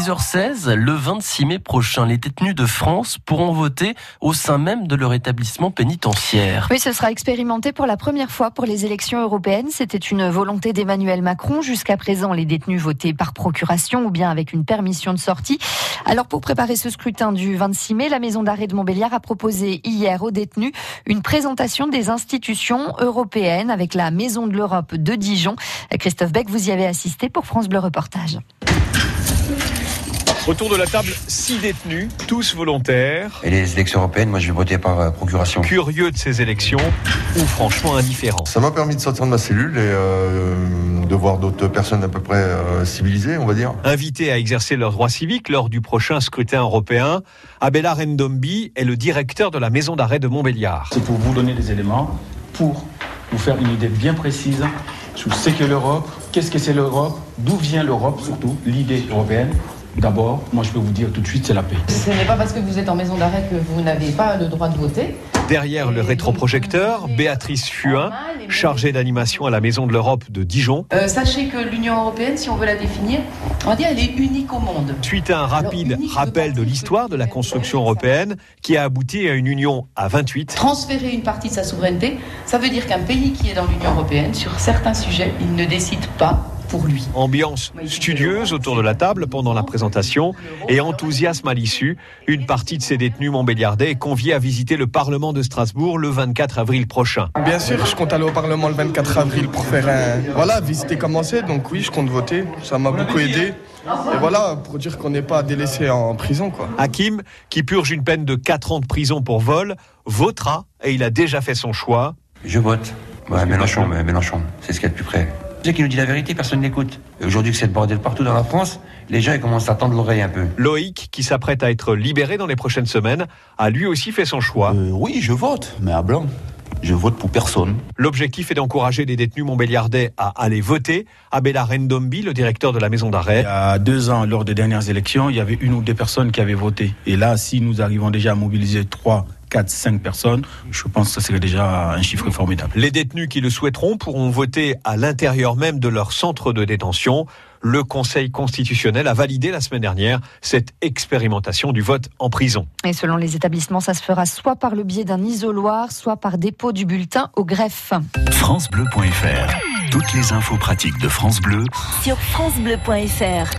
6h16, le 26 mai prochain, les détenus de France pourront voter au sein même de leur établissement pénitentiaire. Oui, ce sera expérimenté pour la première fois pour les élections européennes. C'était une volonté d'Emmanuel Macron. Jusqu'à présent, les détenus votaient par procuration ou bien avec une permission de sortie. Alors, pour préparer ce scrutin du 26 mai, la maison d'arrêt de Montbéliard a proposé hier aux détenus une présentation des institutions européennes avec la Maison de l'Europe de Dijon. Christophe Beck, vous y avez assisté pour France Bleu Reportage. Autour de la table, six détenus, tous volontaires. Et les élections européennes, moi je vais voter par euh, procuration. Curieux de ces élections ou franchement indifférents. Ça m'a permis de sortir de ma cellule et euh, de voir d'autres personnes à peu près euh, civilisées, on va dire. Invités à exercer leurs droits civiques lors du prochain scrutin européen, Abella Rendombi est le directeur de la maison d'arrêt de Montbéliard. C'est pour vous donner des éléments pour vous faire une idée bien précise sur ce qu'est l'Europe, qu'est-ce que c'est l'Europe, d'où vient l'Europe surtout, l'idée européenne. D'abord, moi je peux vous dire tout de suite, c'est la paix. Ce n'est pas parce que vous êtes en maison d'arrêt que vous n'avez pas le droit de voter. Derrière le rétroprojecteur, Béatrice Fuin, chargée d'animation à la Maison de l'Europe de Dijon. Euh, sachez que l'Union européenne, si on veut la définir, on va dire elle est unique au monde. Suite à un rapide Alors, rappel de l'histoire de la construction européenne qui a abouti à une union à 28. Transférer une partie de sa souveraineté, ça veut dire qu'un pays qui est dans l'Union européenne, sur certains sujets, il ne décide pas pour lui. Ambiance studieuse autour de la table pendant la présentation et enthousiasme à l'issue. Une partie de ces détenus montbéliardais est conviée à visiter le Parlement de Strasbourg le 24 avril prochain. Bien sûr, je compte aller au Parlement le 24 avril pour faire un... Voilà, visiter comment c'est. Donc oui, je compte voter. Ça m'a beaucoup aidé. Et voilà, pour dire qu'on n'est pas délaissé en prison, quoi. Hakim, qui purge une peine de 4 ans de prison pour vol, votera et il a déjà fait son choix. Je vote. Ouais, Mélenchon, Mélenchon, c'est ce qu'il y a de plus près. C'est qui nous dit la vérité, personne n'écoute. Et Aujourd'hui que c'est le bordel partout dans la France, les gens ils commencent à tendre l'oreille un peu. Loïc, qui s'apprête à être libéré dans les prochaines semaines, a lui aussi fait son choix. Euh, oui, je vote, mais à blanc. Je vote pour personne. L'objectif est d'encourager les détenus montbéliardais à aller voter. Abella Rendombi, le directeur de la maison Il d'arrêt, y a deux ans, lors des dernières élections, il y avait une ou deux personnes qui avaient voté. Et là, si nous arrivons déjà à mobiliser trois, quatre, cinq personnes, je pense que ce serait déjà un chiffre formidable. Les détenus qui le souhaiteront pourront voter à l'intérieur même de leur centre de détention. Le Conseil constitutionnel a validé la semaine dernière cette expérimentation du vote en prison. Et selon les établissements, ça se fera soit par le biais d'un isoloir, soit par dépôt du bulletin au greffe. FranceBleu.fr. Toutes les infos pratiques de France Bleu sur francebleu.fr.